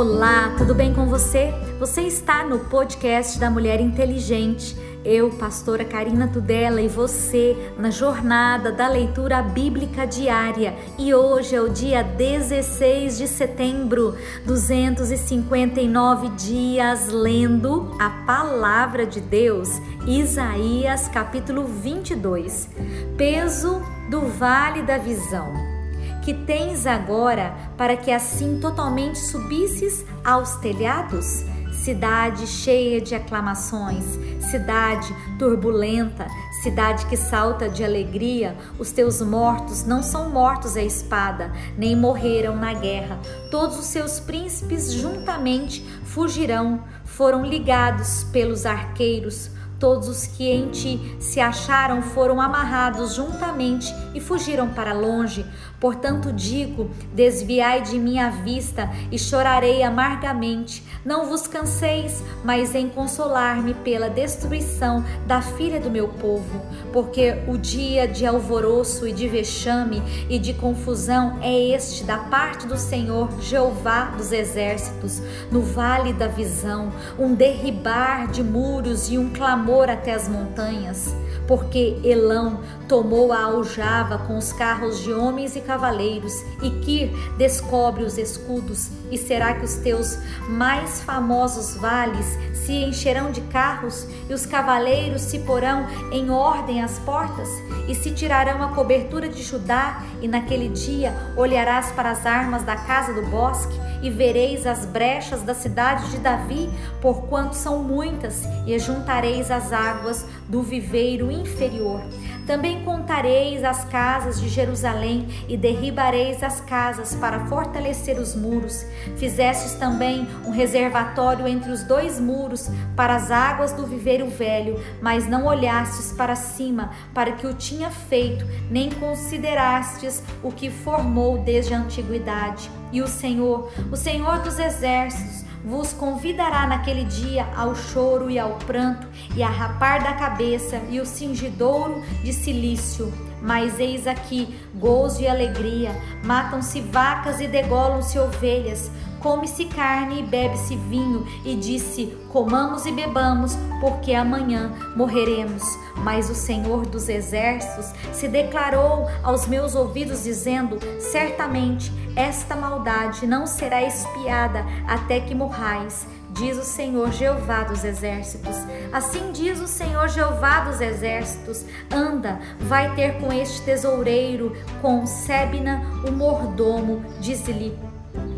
Olá, tudo bem com você? Você está no podcast da Mulher Inteligente. Eu, pastora Karina Tudela, e você na jornada da leitura bíblica diária. E hoje é o dia 16 de setembro, 259 dias lendo a palavra de Deus, Isaías capítulo 22. Peso do vale da visão que tens agora, para que assim totalmente subisses aos telhados? Cidade cheia de aclamações, cidade turbulenta, cidade que salta de alegria, os teus mortos não são mortos à espada, nem morreram na guerra. Todos os seus príncipes juntamente fugirão, foram ligados pelos arqueiros Todos os que em ti se acharam foram amarrados juntamente e fugiram para longe. Portanto, digo: desviai de mim a vista e chorarei amargamente. Não vos canseis, mas em consolar-me pela destruição da filha do meu povo, porque o dia de alvoroço e de vexame e de confusão é este da parte do Senhor Jeová dos exércitos, no vale da visão, um derribar de muros e um clamor até as montanhas, porque Elão tomou a aljava com os carros de homens e cavaleiros, e Kir descobre os escudos, e será que os teus mais famosos vales se encherão de carros, e os cavaleiros se porão em ordem às portas, e se tirarão a cobertura de Judá, e naquele dia olharás para as armas da casa do bosque, e vereis as brechas da cidade de Davi, porquanto são muitas, e juntareis as águas do viveiro inferior. Também contareis as casas de Jerusalém e derribareis as casas para fortalecer os muros. Fizestes também um reservatório entre os dois muros para as águas do viveiro velho, mas não olhastes para cima para que o tinha feito, nem considerastes o que formou desde a antiguidade. E o Senhor, o Senhor dos exércitos, vos convidará naquele dia ao choro e ao pranto, e a rapar da cabeça e o cingidouro de silício. Mas eis aqui gozo e alegria, matam-se vacas e degolam-se ovelhas, come-se carne e bebe-se vinho, e disse: Comamos e bebamos, porque amanhã morreremos. Mas o Senhor dos Exércitos se declarou aos meus ouvidos, dizendo: Certamente esta maldade não será espiada até que morrais diz o Senhor Jeová dos Exércitos. Assim diz o Senhor Jeová dos Exércitos: anda, vai ter com este tesoureiro, com Sebna, o mordomo, diz-lhe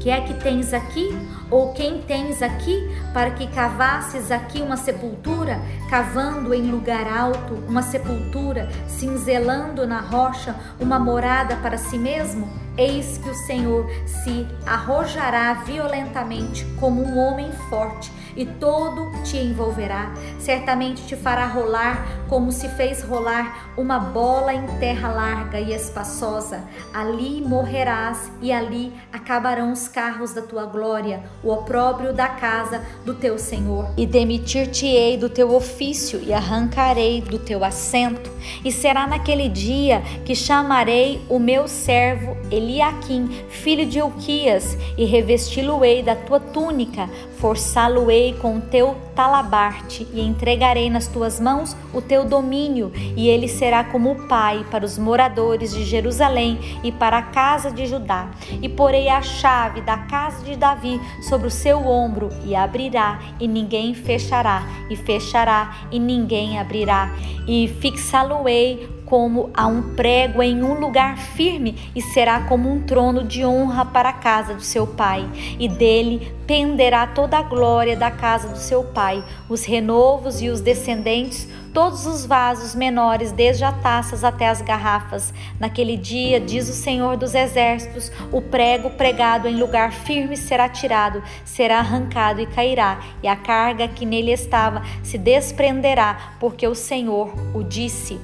que é que tens aqui? Ou quem tens aqui, para que cavasses aqui uma sepultura, cavando em lugar alto uma sepultura, cinzelando na rocha uma morada para si mesmo? Eis que o Senhor se arrojará violentamente como um homem forte e todo te envolverá. Certamente te fará rolar como se fez rolar uma bola em terra larga e espaçosa. Ali morrerás e ali acabarão os carros da tua glória, o opróbrio da casa do teu Senhor. E demitir-te-ei do teu ofício e arrancarei do teu assento. E será naquele dia que chamarei o meu servo Eliaquim, filho de Euquias, e revesti-lo-ei da tua túnica, forçá-lo-ei com o teu talabarte e entregarei nas tuas mãos o teu domínio, e ele será como pai para os moradores de Jerusalém e para a casa de Judá. E porei a chave da casa de Davi sobre o seu ombro, e abrirá, e ninguém fechará, e fechará, e ninguém abrirá. E fixá-lo-ei como a um prego em um lugar firme e será como um trono de honra para a casa do seu pai, e dele penderá toda a glória da casa do seu pai, os renovos e os descendentes, todos os vasos menores, desde as taças até as garrafas. Naquele dia, diz o Senhor dos Exércitos, o prego pregado em lugar firme será tirado, será arrancado e cairá, e a carga que nele estava se desprenderá, porque o Senhor o disse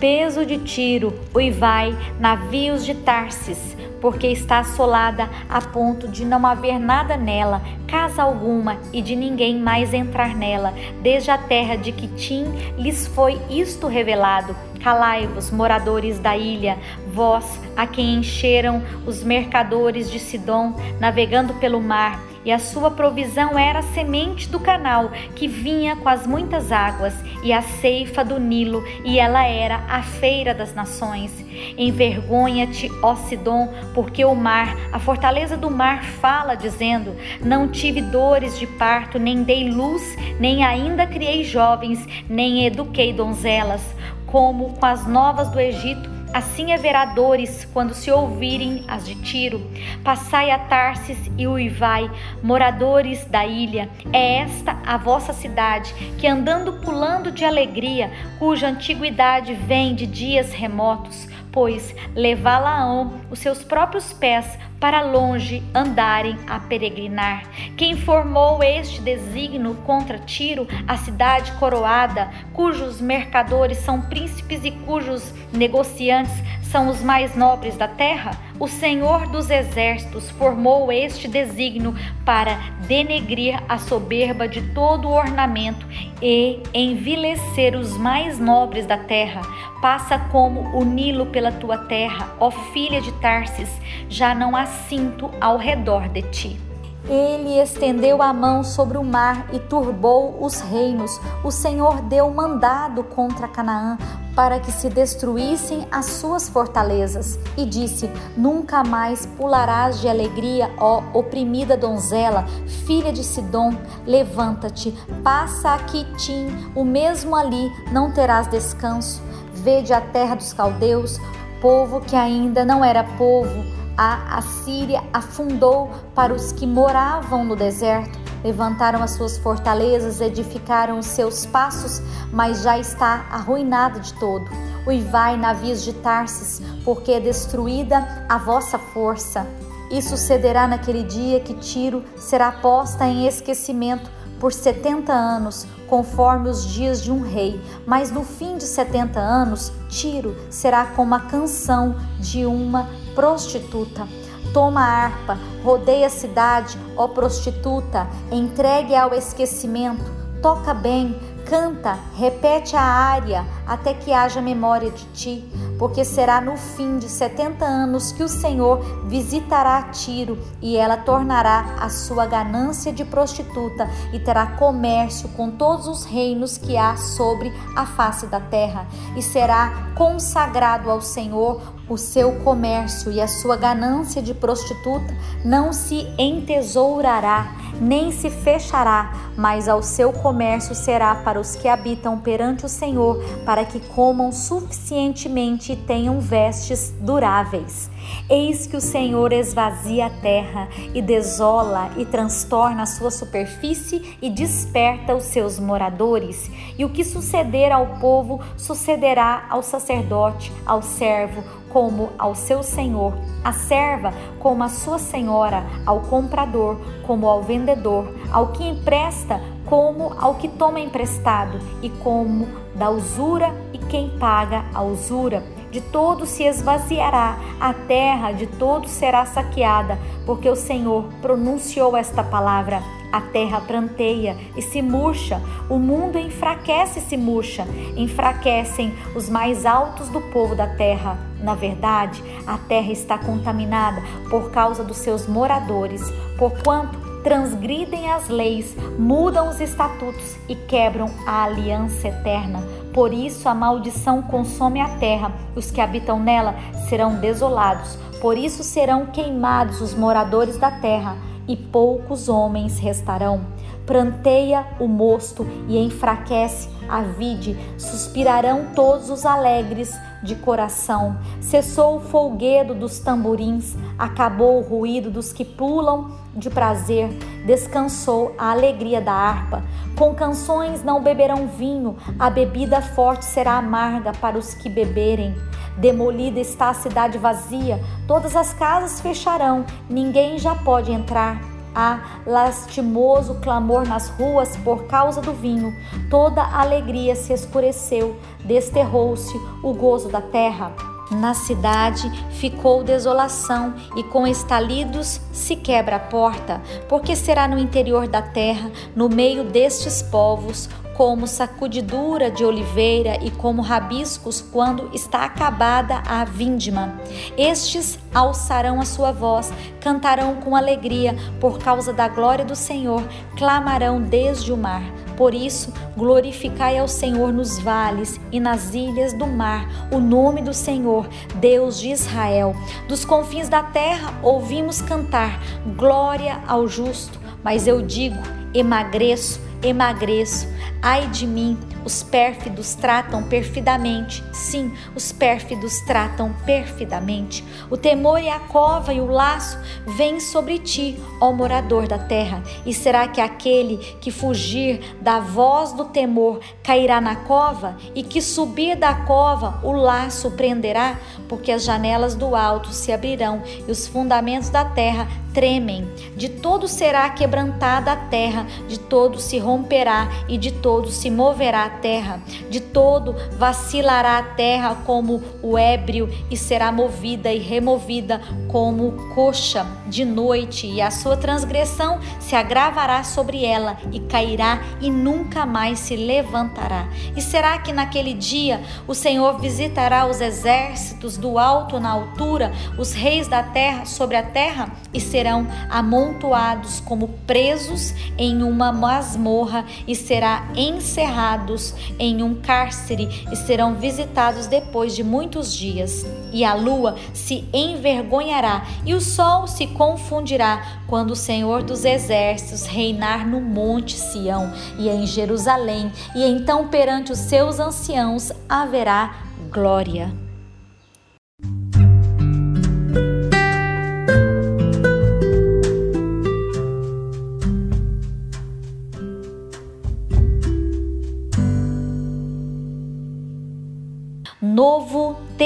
peso de Tiro, uivai, navios de Tarsis, porque está assolada a ponto de não haver nada nela, casa alguma, e de ninguém mais entrar nela. Desde a terra de Quitim lhes foi isto revelado. Calai-vos, moradores da ilha, vós a quem encheram os mercadores de Sidom, navegando pelo mar e a sua provisão era a semente do canal que vinha com as muitas águas e a ceifa do Nilo, e ela era a feira das nações. Envergonha-te, ó Sidom, porque o mar, a fortaleza do mar fala dizendo: Não tive dores de parto, nem dei luz, nem ainda criei jovens, nem eduquei donzelas, como com as novas do Egito Assim haverá dores quando se ouvirem as de Tiro. Passai a Tarsis e uivai, moradores da ilha. É esta a vossa cidade, que andando pulando de alegria, cuja antiguidade vem de dias remotos, pois levá-la-ão os seus próprios pés para longe andarem a peregrinar. Quem formou este desígnio contra Tiro, a cidade coroada, cujos mercadores são príncipes e cujos negociantes são os mais nobres da terra? O Senhor dos Exércitos formou este desígnio para denegrir a soberba de todo o ornamento e envilecer os mais nobres da terra. Passa como o Nilo pela tua terra, ó filha de Tarsis, já não há cinto ao redor de ti. Ele estendeu a mão sobre o mar e turbou os reinos. O Senhor deu mandado contra Canaã para que se destruíssem as suas fortalezas e disse: Nunca mais pularás de alegria, ó oprimida donzela, filha de Sidom. Levanta-te, passa a Quitim, o mesmo ali não terás descanso. Vede a terra dos caldeus, povo que ainda não era povo a Assíria afundou para os que moravam no deserto. Levantaram as suas fortalezas, edificaram os seus passos, mas já está arruinada de todo. Uivai, navios de Tarsis, porque é destruída a vossa força. E sucederá naquele dia que Tiro será posta em esquecimento por setenta anos, conforme os dias de um rei. Mas no fim de setenta anos, Tiro será como a canção de uma prostituta. Toma a harpa, rodeia a cidade, ó prostituta, entregue ao esquecimento, toca bem, canta, repete a área até que haja memória de ti porque será no fim de setenta anos que o Senhor visitará Tiro e ela tornará a sua ganância de prostituta e terá comércio com todos os reinos que há sobre a face da terra. E será consagrado ao Senhor o seu comércio e a sua ganância de prostituta não se entesourará, nem se fechará, mas ao seu comércio será para os que habitam perante o Senhor, para que comam suficientemente e tenham vestes duráveis. Eis que o Senhor esvazia a terra e desola e transtorna a sua superfície e desperta os seus moradores. E o que suceder ao povo sucederá ao sacerdote, ao servo, como ao seu senhor, a serva como a sua senhora, ao comprador como ao vendedor, ao que empresta como ao que toma emprestado, e como da usura e quem paga a usura. De todo se esvaziará, a terra de todo será saqueada, porque o Senhor pronunciou esta palavra. A terra pranteia e se murcha, o mundo enfraquece e se murcha, enfraquecem os mais altos do povo da terra. Na verdade, a terra está contaminada por causa dos seus moradores, porquanto transgridem as leis, mudam os estatutos e quebram a aliança eterna. Por isso a maldição consome a terra, os que habitam nela serão desolados. Por isso serão queimados os moradores da terra e poucos homens restarão. Pranteia o mosto e enfraquece a vide, suspirarão todos os alegres de coração. Cessou o folguedo dos tamborins, acabou o ruído dos que pulam de prazer, descansou a alegria da harpa. Com canções não beberão vinho, a bebida forte será amarga para os que beberem. Demolida está a cidade vazia, todas as casas fecharão, ninguém já pode entrar. Há lastimoso clamor nas ruas por causa do vinho. Toda alegria se escureceu, desterrou-se o gozo da terra. Na cidade ficou desolação e com estalidos se quebra a porta, porque será no interior da terra, no meio destes povos, como sacudidura de oliveira e como rabiscos quando está acabada a vindima. Estes alçarão a sua voz, cantarão com alegria por causa da glória do Senhor, clamarão desde o mar. Por isso, glorificai ao Senhor nos vales e nas ilhas do mar, o nome do Senhor, Deus de Israel. Dos confins da terra ouvimos cantar, glória ao justo. Mas eu digo, emagreço, emagreço, ai de mim, os pérfidos tratam perfidamente. Sim, os pérfidos tratam perfidamente. O temor e a cova e o laço vêm sobre ti, ó morador da terra. E será que aquele que fugir da voz do temor cairá na cova? E que subir da cova o laço prenderá? Porque as janelas do alto se abrirão e os fundamentos da terra tremem. De todo será quebrantada a terra, de todo se romperá e de todo se moverá terra, de todo vacilará a terra como o ébrio e será movida e removida como coxa de noite, e a sua transgressão se agravará sobre ela e cairá e nunca mais se levantará. E será que naquele dia o Senhor visitará os exércitos do alto na altura, os reis da terra sobre a terra e serão amontoados como presos em uma masmorra e será encerrados em um cárcere e serão visitados depois de muitos dias. E a lua se envergonhará e o sol se confundirá quando o Senhor dos exércitos reinar no monte Sião e em Jerusalém, e então perante os seus anciãos haverá glória.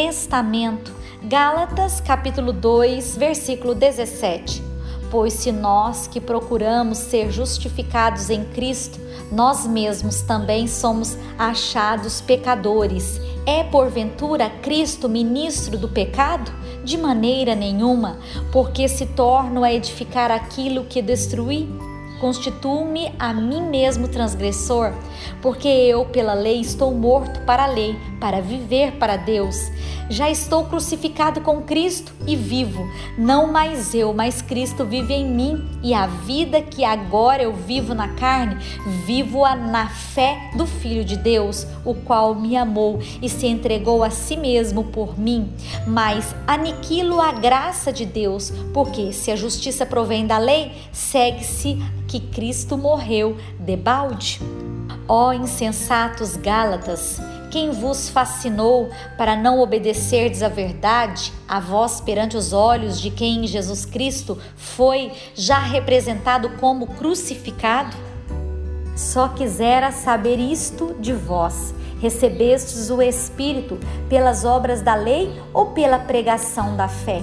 Testamento, Gálatas capítulo 2, versículo 17. Pois se nós que procuramos ser justificados em Cristo, nós mesmos também somos achados pecadores, é porventura Cristo ministro do pecado? De maneira nenhuma, porque se torno a edificar aquilo que destruí? Constituo-me a mim mesmo transgressor, porque eu, pela lei, estou morto para a lei, para viver para Deus. Já estou crucificado com Cristo e vivo, não mais eu, mas Cristo vive em mim, e a vida que agora eu vivo na carne, vivo-a na fé do Filho de Deus, o qual me amou e se entregou a si mesmo por mim. Mas aniquilo a graça de Deus, porque se a justiça provém da lei, segue-se que Cristo morreu debalde. Ó insensatos Gálatas, quem vos fascinou para não obedecerdes à verdade, a vós perante os olhos de quem Jesus Cristo foi já representado como crucificado? Só quisera saber isto de vós: recebestes o Espírito pelas obras da lei ou pela pregação da fé?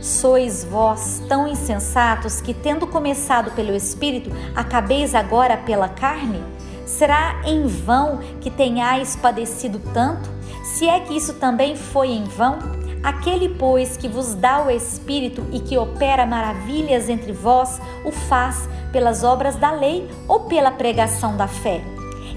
Sois vós tão insensatos que, tendo começado pelo Espírito, acabeis agora pela carne? Será em vão que tenhais padecido tanto? Se é que isso também foi em vão? Aquele, pois, que vos dá o Espírito e que opera maravilhas entre vós, o faz pelas obras da lei ou pela pregação da fé?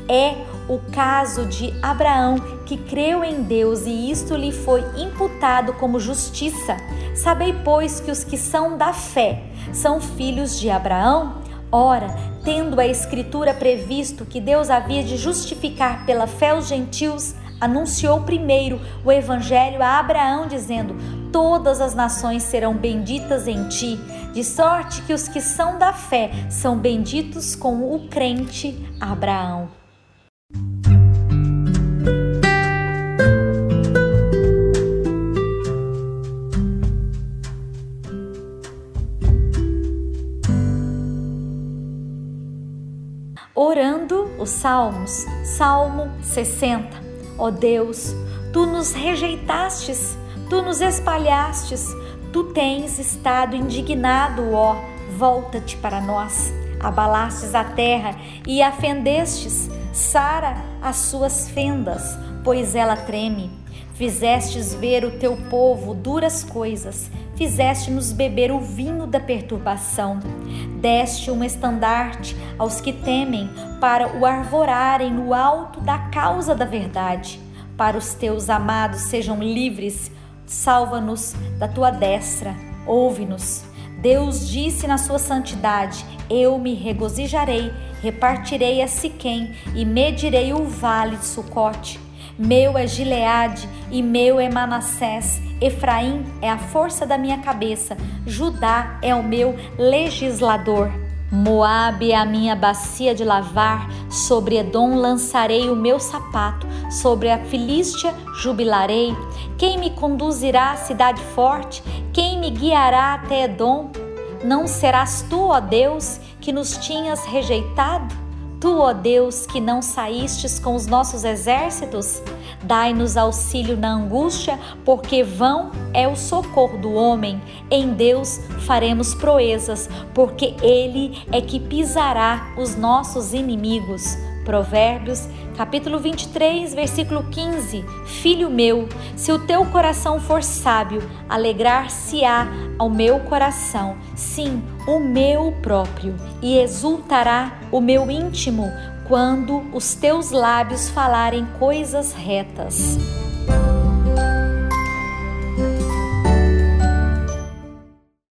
É o caso de Abraão, que creu em Deus e isto lhe foi imputado como justiça. Sabei, pois, que os que são da fé são filhos de Abraão? Ora, tendo a Escritura previsto que Deus havia de justificar pela fé os gentios, anunciou primeiro o Evangelho a Abraão, dizendo: Todas as nações serão benditas em ti, de sorte que os que são da fé são benditos com o crente Abraão. Os Salmos, Salmo 60. Ó oh Deus, tu nos rejeitastes, tu nos espalhastes, tu tens estado indignado, ó, volta-te para nós. Abalastes a terra e a fendestes, sara as suas fendas, pois ela treme. Fizestes ver o teu povo duras coisas, fizeste-nos beber o vinho da perturbação. Deste um estandarte aos que temem, para o arvorarem no alto da causa da verdade. Para os teus amados sejam livres, salva-nos da tua destra, ouve-nos. Deus disse na sua santidade: Eu me regozijarei, repartirei a Siquém e medirei o vale de Sucote. Meu é Gileade e meu é Manassés. Efraim é a força da minha cabeça, Judá é o meu legislador. Moabe é a minha bacia de lavar, sobre Edom lançarei o meu sapato, sobre a Filístia jubilarei. Quem me conduzirá à cidade forte? Quem me guiará até Edom? Não serás tu, ó Deus, que nos tinhas rejeitado? Tu, ó Deus, que não saístes com os nossos exércitos, dai-nos auxílio na angústia, porque vão é o socorro do homem. Em Deus faremos proezas, porque Ele é que pisará os nossos inimigos. Provérbios, capítulo 23, versículo 15. Filho meu, se o teu coração for sábio, alegrar-se-á ao meu coração, sim, o meu próprio, e exultará o meu íntimo quando os teus lábios falarem coisas retas.